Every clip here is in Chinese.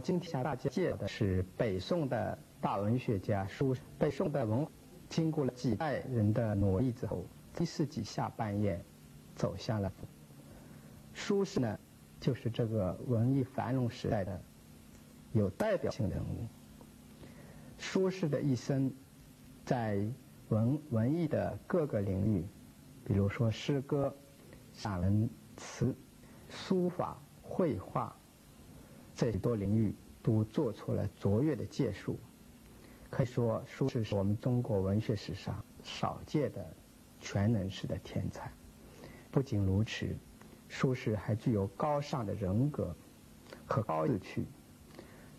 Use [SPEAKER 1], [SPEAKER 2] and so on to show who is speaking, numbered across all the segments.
[SPEAKER 1] 今天向大家介绍的是北宋的大文学家苏。北宋的文，经过了几代人的努力之后，一世纪下半叶走向了。苏轼呢，就是这个文艺繁荣时代的有代表性人物。苏轼的一生，在文文艺的各个领域，比如说诗歌、散文、词、书法、绘画。这多领域都做出了卓越的建树，可以说苏轼是我们中国文学史上少见的全能式的天才。不仅如此，苏轼还具有高尚的人格和高志趣，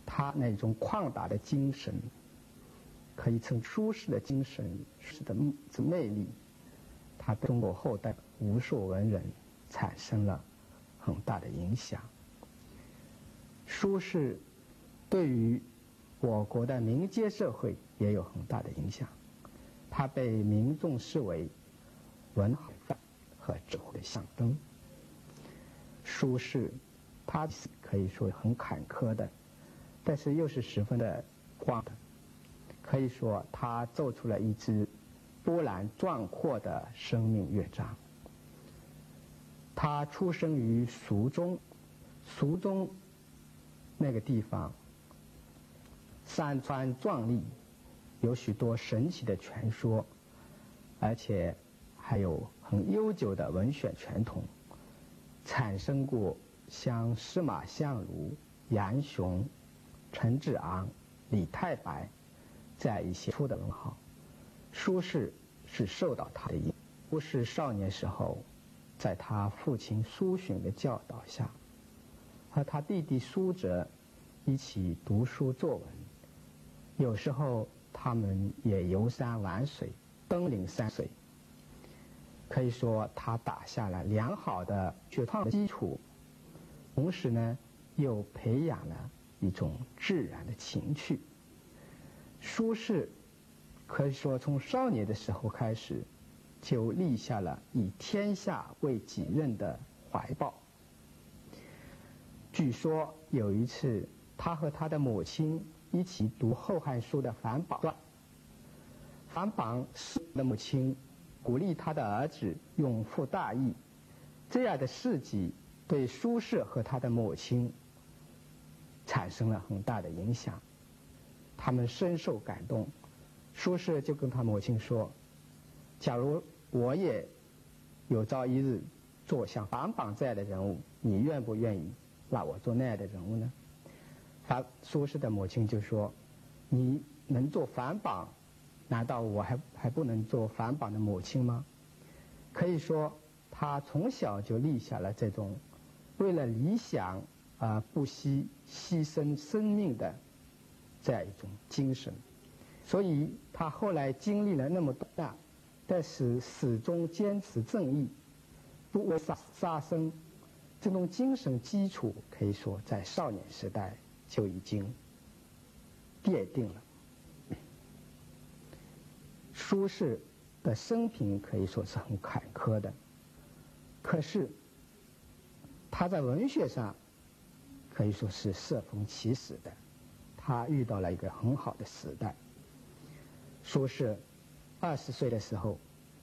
[SPEAKER 1] 他那种旷达的精神，可以称苏轼的精神是的之魅力，他对中国后代无数文人产生了很大的影响。苏轼对于我国的民间社会也有很大的影响，他被民众视为文化和智慧的象征。苏轼，他可以说很坎坷的，但是又是十分的光的，可以说他奏出了一支波澜壮阔的生命乐章。他出生于蜀中，蜀中。那个地方，山川壮丽，有许多神奇的传说，而且还有很悠久的文选传统，产生过像司马相如、杨雄、陈志昂、李太白这样一些出的文豪。苏轼是受到他的影，苏轼少年时候，在他父亲苏洵的教导下。和他弟弟苏辙一起读书作文，有时候他们也游山玩水、登临山水。可以说，他打下了良好的学创基础，同时呢，又培养了一种自然的情趣。苏轼可以说从少年的时候开始，就立下了以天下为己任的怀抱。据说有一次，他和他的母亲一起读《后汉书》的樊榜传。樊榜的母亲鼓励他的儿子永负大义，这样的事迹对苏轼和他的母亲产生了很大的影响。他们深受感动，苏轼就跟他母亲说：“假如我也有朝一日做像樊榜这样的人物，你愿不愿意？”那我做那样的人物呢？他苏轼的母亲就说：“你能做反榜，难道我还还不能做反榜的母亲吗？”可以说，他从小就立下了这种为了理想而不惜牺牲生命的这样一种精神。所以他后来经历了那么多难，但是始终坚持正义，不为杀杀生。这种精神基础可以说在少年时代就已经奠定了。苏轼的生平可以说是很坎坷的，可是他在文学上可以说是适逢其时的，他遇到了一个很好的时代。苏轼二十岁的时候，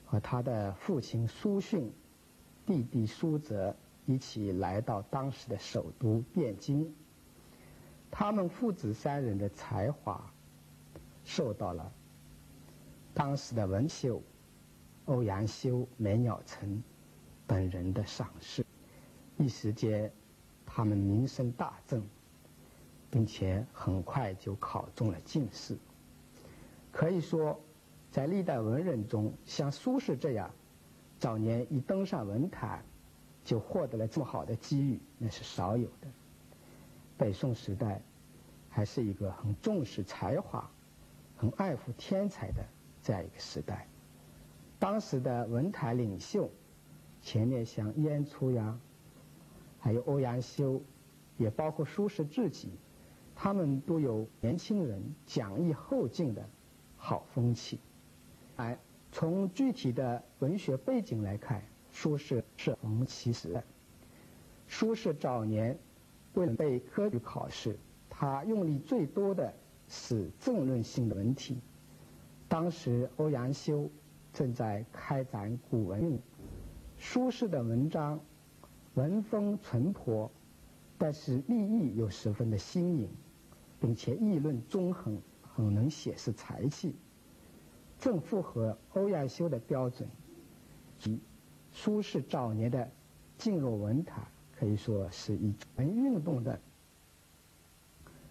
[SPEAKER 1] 和他的父亲苏洵、弟弟苏辙。一起来到当时的首都汴京，他们父子三人的才华受到了当时的文秀、欧阳修、梅鸟臣等人的赏识，一时间他们名声大振，并且很快就考中了进士。可以说，在历代文人中，像苏轼这样早年一登上文坛。就获得了这么好的机遇，那是少有的。北宋时代还是一个很重视才华、很爱护天才的这样一个时代。当时的文坛领袖，前面像燕初呀，还有欧阳修，也包括苏轼自己，他们都有年轻人讲义后进的好风气。哎，从具体的文学背景来看。苏轼是逢其时的。苏轼早年为了备科举考试，他用力最多的是政论性的文体。当时欧阳修正在开展古文运，苏轼的文章文风淳朴，但是立意又十分的新颖，并且议论中横，很能显示才气，正符合欧阳修的标准。及苏轼早年的进入文坛，可以说是以文运动的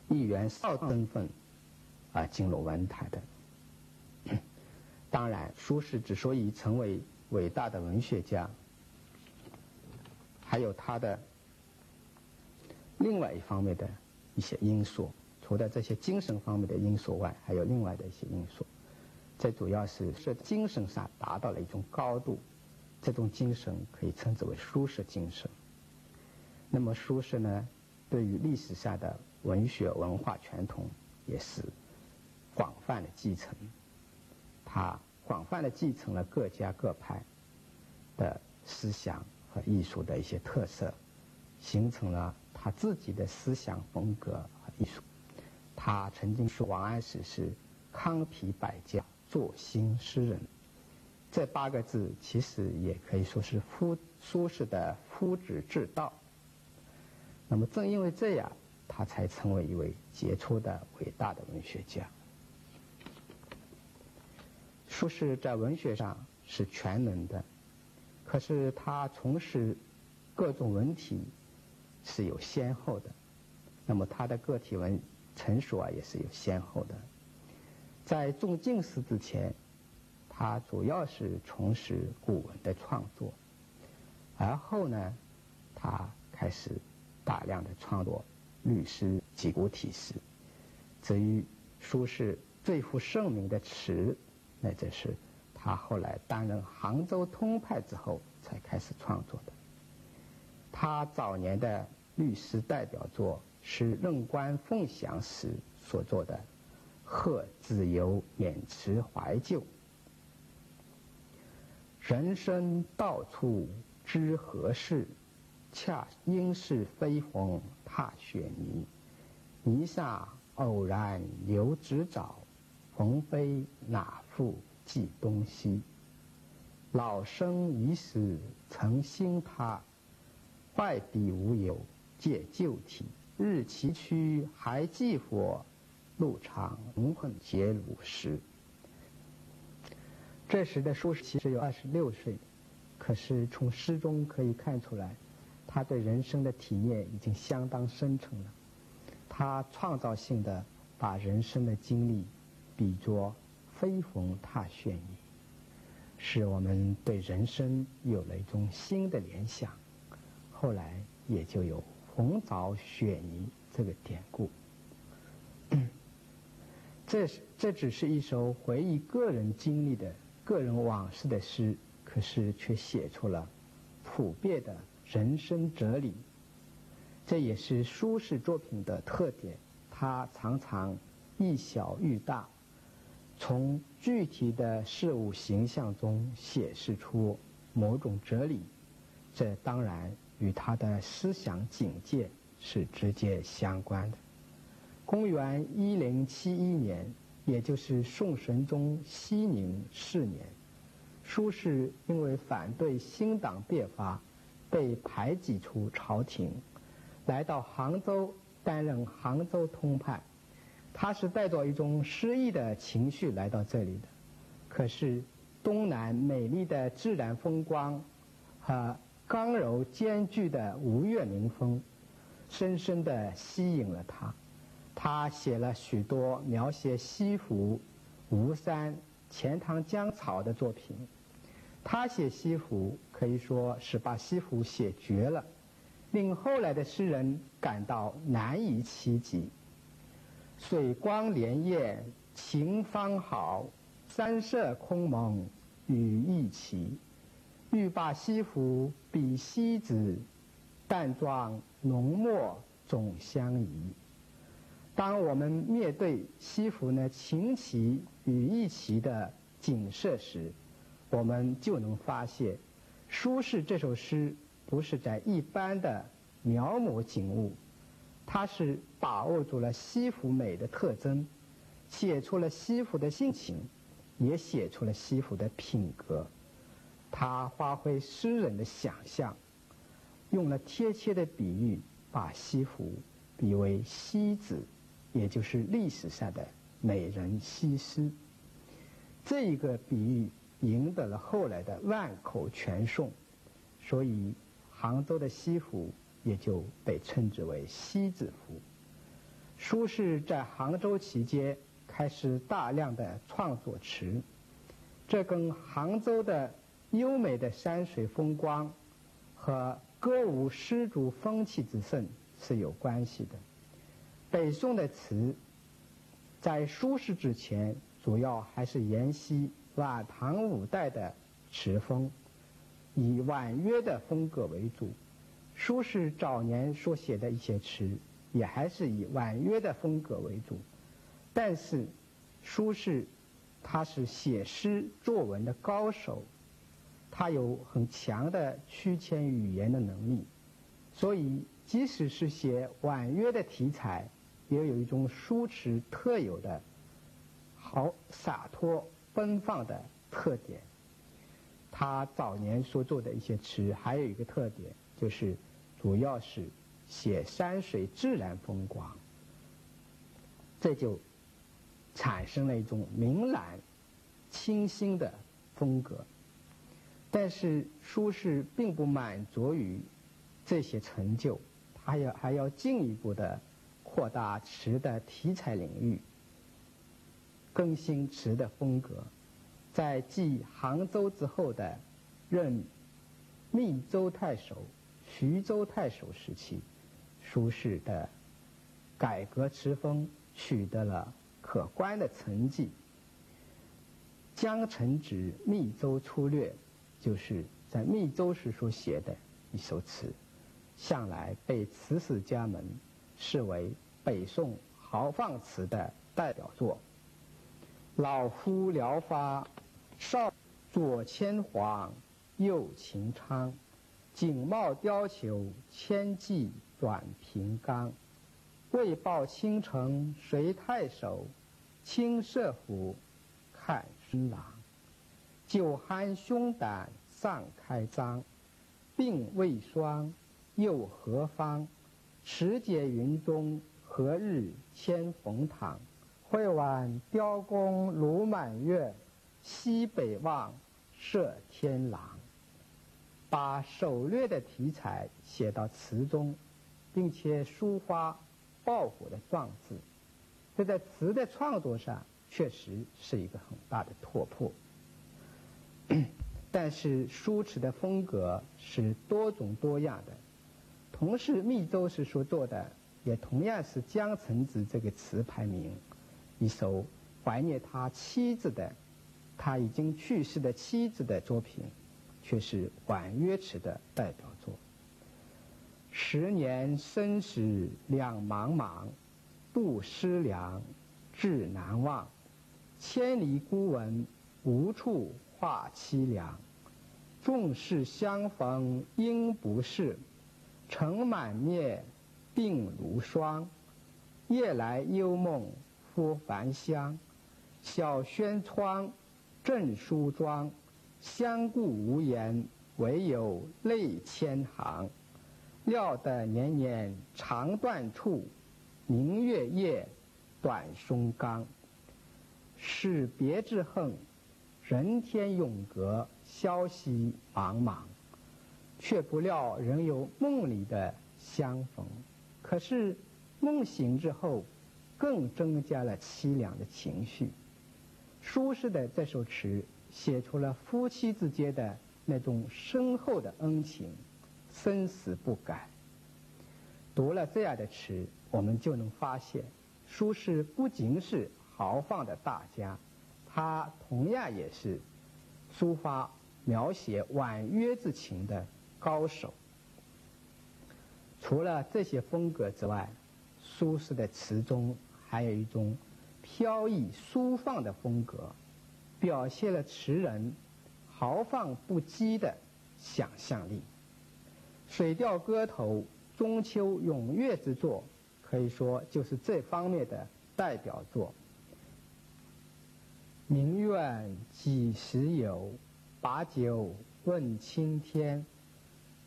[SPEAKER 1] 一员少身份啊进入文坛的。当然，苏轼之所以成为伟大的文学家，还有他的另外一方面的一些因素。除了这些精神方面的因素外，还有另外的一些因素。这主要是是精神上达到了一种高度。这种精神可以称之为苏轼精神。那么苏轼呢，对于历史上的文学文化传统也是广泛的继承。他广泛的继承了各家各派的思想和艺术的一些特色，形成了他自己的思想风格和艺术。他曾经说王安石是康皮百家，作新诗人。这八个字其实也可以说是夫苏轼的夫子之道。那么正因为这样，他才成为一位杰出的伟大的文学家。苏轼在文学上是全能的，可是他从事各种文体是有先后的。那么他的个体文成熟啊，也是有先后的。在中进士之前。他主要是从事古文的创作，而后呢，他开始大量的创作律诗几古体诗。至于苏轼最负盛名的词，那则是他后来担任杭州通派之后才开始创作的。他早年的律诗代表作是任官凤翔时所作的《贺子由勉词怀旧》。人生到处知何事，恰应是飞鸿踏雪泥。泥上偶然留指爪，鸿飞哪复计东西？老生已死曾心塌，坏笔无有借旧题。日崎岖还记火，路长无恨结鲁时。这时的苏轼其实有二十六岁，可是从诗中可以看出来，他对人生的体验已经相当深沉了。他创造性的把人生的经历比作飞鸿踏雪泥，使我们对人生有了一种新的联想。后来也就有“鸿凿雪泥”这个典故。这这只是一首回忆个人经历的。个人往事的诗，可是却写出了普遍的人生哲理。这也是苏轼作品的特点，他常常以小喻大，从具体的事物形象中显示出某种哲理。这当然与他的思想境界是直接相关的。公元一零七一年。也就是宋神宗熙宁四年，苏轼因为反对新党变法，被排挤出朝廷，来到杭州担任杭州通判。他是带着一种诗意的情绪来到这里的。可是东南美丽的自然风光和刚柔兼具的吴越民风，深深地吸引了他。他写了许多描写西湖、吴山、钱塘江草的作品。他写西湖可以说是把西湖写绝了，令后来的诗人感到难以企及。水光潋滟晴方好，山色空蒙雨亦奇。欲把西湖比西子，淡妆浓墨总相宜。当我们面对西湖呢晴奇与异奇的景色时，我们就能发现，苏轼这首诗不是在一般的描摹景物，他是把握住了西湖美的特征，写出了西湖的性情，也写出了西湖的品格。他发挥诗人的想象，用了贴切的比喻，把西湖比为西子，也就是历史上的美人西施。这一个比喻赢得了后来的万口全颂，所以杭州的西湖。也就被称之为西子湖。苏轼在杭州期间开始大量的创作词，这跟杭州的优美的山水风光和歌舞诗竹风气之盛是有关系的。北宋的词在苏轼之前，主要还是沿袭晚唐五代的词风，以婉约的风格为主。苏轼早年所写的一些词，也还是以婉约的风格为主，但是苏轼他是写诗作文的高手，他有很强的曲签语言的能力，所以即使是写婉约的题材，也有一种苏轼特有的好洒脱奔放的特点。他早年所做的一些词，还有一个特点就是。主要是写山水自然风光，这就产生了一种明朗、清新的风格。但是苏轼并不满足于这些成就，他要还要进一步的扩大词的题材领域，更新词的风格。在继杭州之后的任密州太守。徐州太守时期，苏轼的改革词风取得了可观的成绩。《江城子·密州出略》就是在密州时所写的一首词，向来被词史家们视为北宋豪放词的代表作。老夫聊发少，左牵黄，右擎苍。锦帽貂裘，千骑转平冈。为报倾城随太守，亲射虎，看孙郎。酒酣胸胆尚开张，鬓未霜，又何方？持节云中，何日千冯堂？会挽雕弓如满月，西北望，射天狼。把狩猎的题材写到词中，并且抒发抱负的壮志，这在词的创作上确实是一个很大的突破。但是苏词的风格是多种多样的，同是密州时所做的，也同样是《江城子》这个词牌名，一首怀念他妻子的，他已经去世的妻子的作品。却是婉约词的代表作。十年生死两茫茫，不思量，志难忘。千里孤闻，无处话凄凉。众士相逢应不识，尘满面，鬓如霜。夜来幽梦忽还乡，小轩窗，正梳妆。相顾无言，唯有泪千行。料得年年肠断处，明月夜，短松冈。是别之恨，人天永隔，消息茫茫。却不料仍有梦里的相逢。可是梦醒之后，更增加了凄凉的情绪。苏轼的这首词。写出了夫妻之间的那种深厚的恩情，生死不改。读了这样的词，我们就能发现，苏轼不仅是豪放的大家，他同样也是抒发描写婉约之情的高手。除了这些风格之外，苏轼的词中还有一种飘逸舒放的风格。表现了词人豪放不羁的想象力，《水调歌头·中秋咏月》之作可以说就是这方面的代表作。明月几时有？把酒问青天。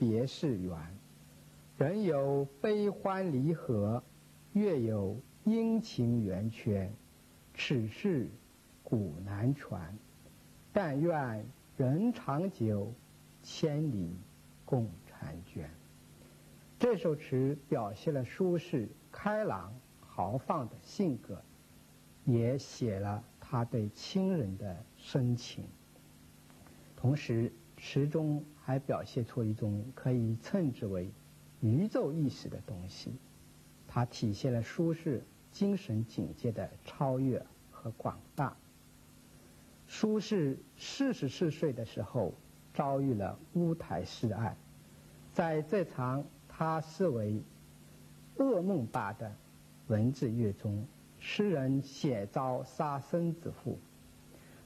[SPEAKER 1] 别是缘，人有悲欢离合，月有阴晴圆缺，此事古难全。但愿人长久，千里共婵娟。这首词表现了苏轼开朗豪放的性格，也写了他对亲人的深情，同时。词中还表现出一种可以称之为宇宙意识的东西，它体现了苏轼精神境界的超越和广大。苏轼四十四岁的时候遭遇了乌台诗案，在这场他视为噩梦般的文字狱中，诗人险遭杀身之祸，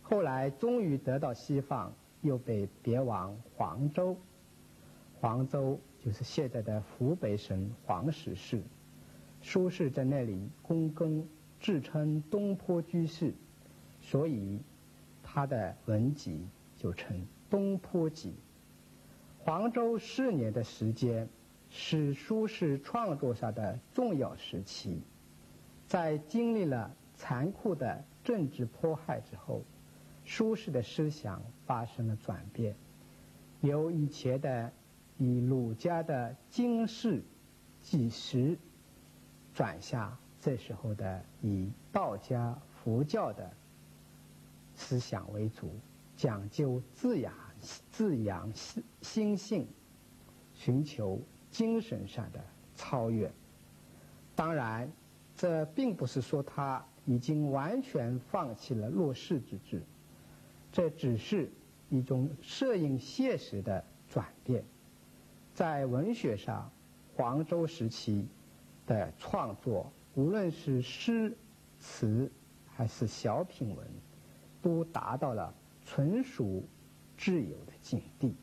[SPEAKER 1] 后来终于得到释放。又被别往黄州，黄州就是现在的湖北省黄石市。苏轼在那里躬耕，自称东坡居士，所以他的文集就称《东坡集》。黄州四年的时间是苏轼创作上的重要时期，在经历了残酷的政治迫害之后。苏轼的思想发生了转变，由以前的以儒家的经世济实，转向这时候的以道家佛教的思想为主，讲究自养自养心心性，寻求精神上的超越。当然，这并不是说他已经完全放弃了落世之志。这只是一种摄影现实的转变，在文学上，黄州时期的创作，无论是诗词还是小品文，都达到了纯属自由的境地。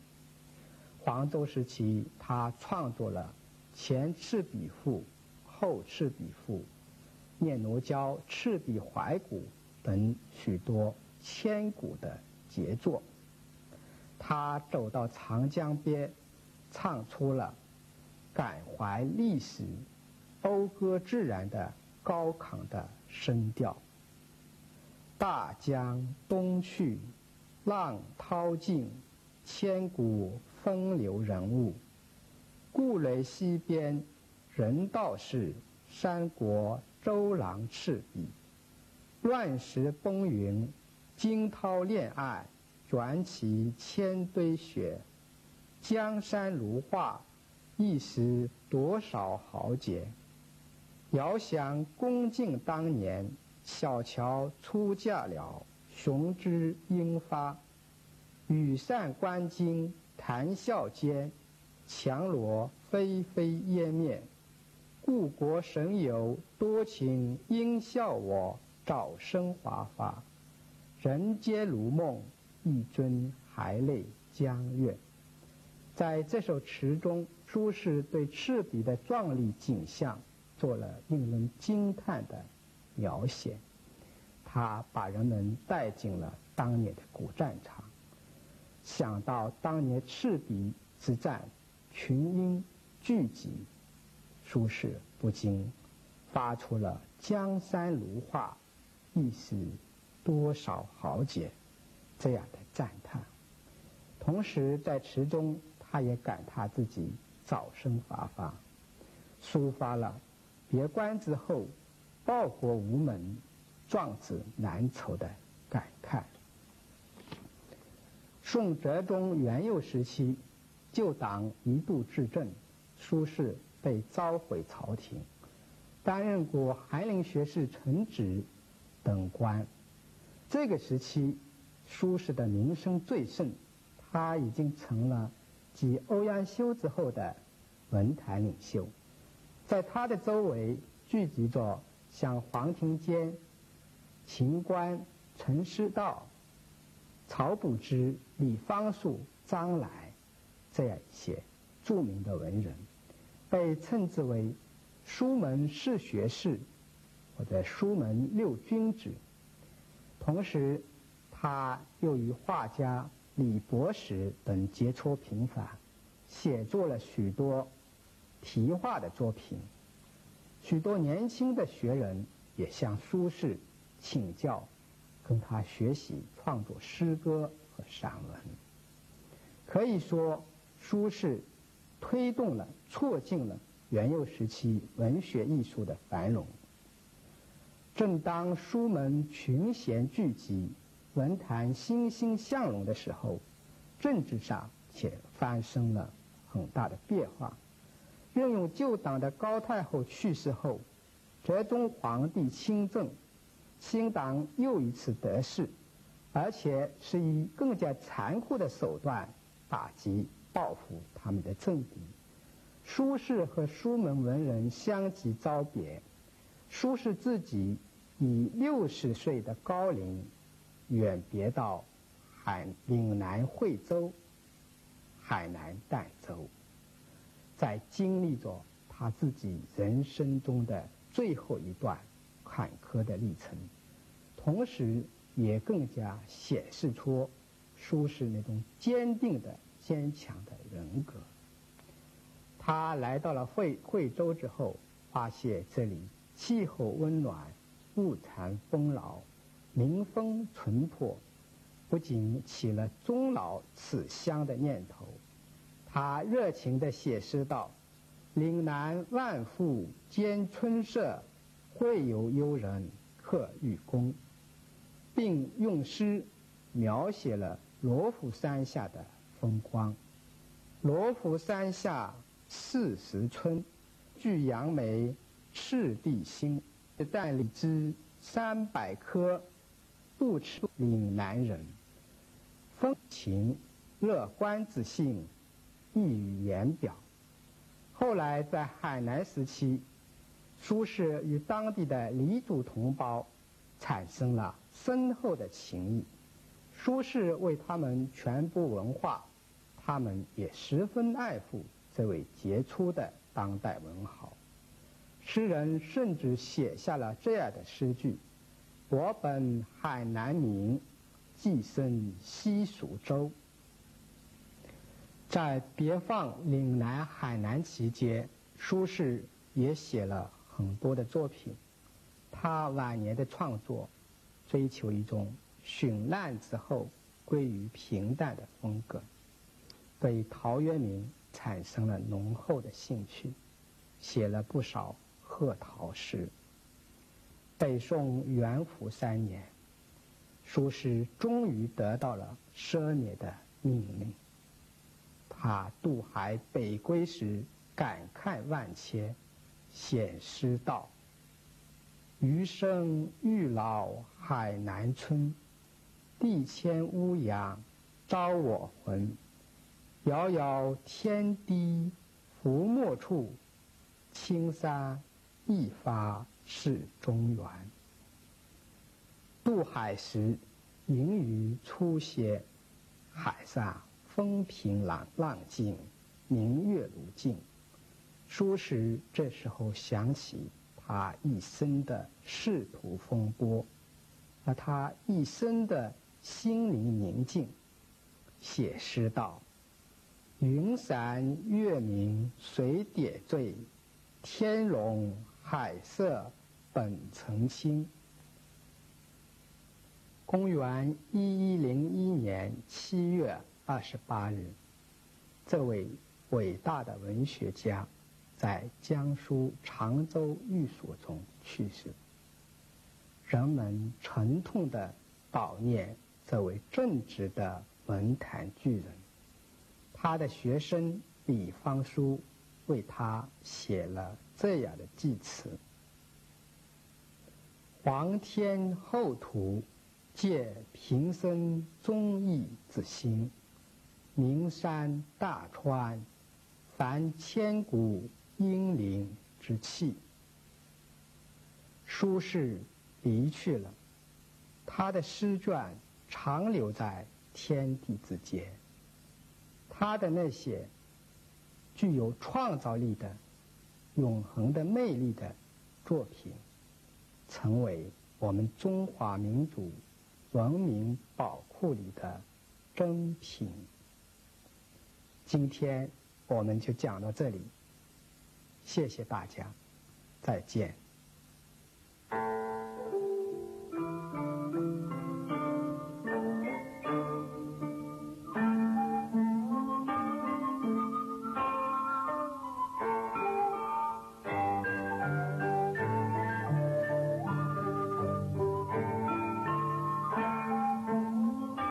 [SPEAKER 1] 黄州时期，他创作了《前赤壁赋》《后赤壁赋》《念奴娇·赤壁怀古》等许多。千古的杰作，他走到长江边，唱出了感怀历史、讴歌自然的高亢的声调。大江东去，浪淘尽，千古风流人物。故垒西边，人道是三国周郎赤壁。乱石崩云。惊涛恋爱，卷起千堆雪。江山如画，一时多少豪杰。遥想恭敬当年，小乔出嫁了，雄姿英发。羽扇纶巾，谈笑间，樯橹霏霏烟灭。故国神游多情，应笑我早生华发。人皆如梦，一尊还酹江月。在这首词中，苏轼对赤壁的壮丽景象做了令人惊叹的描写。他把人们带进了当年的古战场，想到当年赤壁之战，群英聚集，苏轼不禁发出了“江山如画，一时”。多少豪杰，这样的赞叹。同时，在词中，他也感叹自己早生华发，抒发了别官之后，报国无门，壮志难酬的感慨。宋哲宗元佑时期，旧党一度执政，苏轼被召回朝廷，担任过翰林学士承旨等官。这个时期，苏轼的名声最盛，他已经成了继欧阳修之后的文坛领袖。在他的周围聚集着像黄庭坚、秦观、陈师道、曹补之、李方树、张来这样一些著名的文人，被称之为“书门四学士”或者“书门六君子”。同时，他又与画家李伯实等接触频繁，写作了许多题画的作品。许多年轻的学人也向苏轼请教，跟他学习创作诗歌和散文。可以说，苏轼推动了、促进了元佑时期文学艺术的繁荣。正当书门群贤聚集、文坛欣欣向荣的时候，政治上却发生了很大的变化。任用旧党的高太后去世后，哲宗皇帝亲政，新党又一次得势，而且是以更加残酷的手段打击报复他们的政敌。苏轼和书门文人相继遭贬。苏轼自己以六十岁的高龄远别到海岭南惠州、海南儋州，在经历着他自己人生中的最后一段坎坷的历程，同时也更加显示出苏轼那种坚定的、坚强的人格。他来到了惠惠州之后，发现这里。气候温暖，物产丰饶，民风淳朴，不仅起了终老此乡的念头。他热情地写诗道：“岭南万户兼春色，会有幽人客寓宫。”并用诗描写了罗浮山下的风光。罗浮山下四时春，聚杨梅。赤地心，但荔枝三百颗，不持岭南人。风情乐观之性，溢于言表。后来在海南时期，苏轼与当地的黎族同胞产生了深厚的情谊。苏轼为他们传播文化，他们也十分爱护这位杰出的当代文豪。诗人甚至写下了这样的诗句：“我本海南民，寄生西蜀州。”在别放岭南、海南期间，苏轼也写了很多的作品。他晚年的创作，追求一种绚烂之后归于平淡的风格，对陶渊明产生了浓厚的兴趣，写了不少。贺陶诗。北宋元符三年，苏轼终于得到了赦免的命令。他渡海北归时，感慨万千，写诗道：“余生欲老海南村，地迁乌阳招我魂。遥遥天低浮没处，青山。”一发是中原。渡海时，盈余初歇，海上风平浪浪静，明月如镜。苏轼这时候想起他一生的仕途风波，和他一生的心灵宁静，写诗道：“云散月明水点缀，天容。”海色本澄清。公元一一零一年七月二十八日，这位伟大的文学家在江苏常州寓所中去世。人们沉痛地悼念这位正直的文坛巨人。他的学生李方书为他写了。这样的祭词，皇天厚土，借平生忠义之心；名山大川，凡千古英灵之气。苏轼离去了，他的诗卷长留在天地之间。他的那些具有创造力的、永恒的魅力的作品，成为我们中华民族文明宝库里的珍品。今天我们就讲到这里，谢谢大家，再见。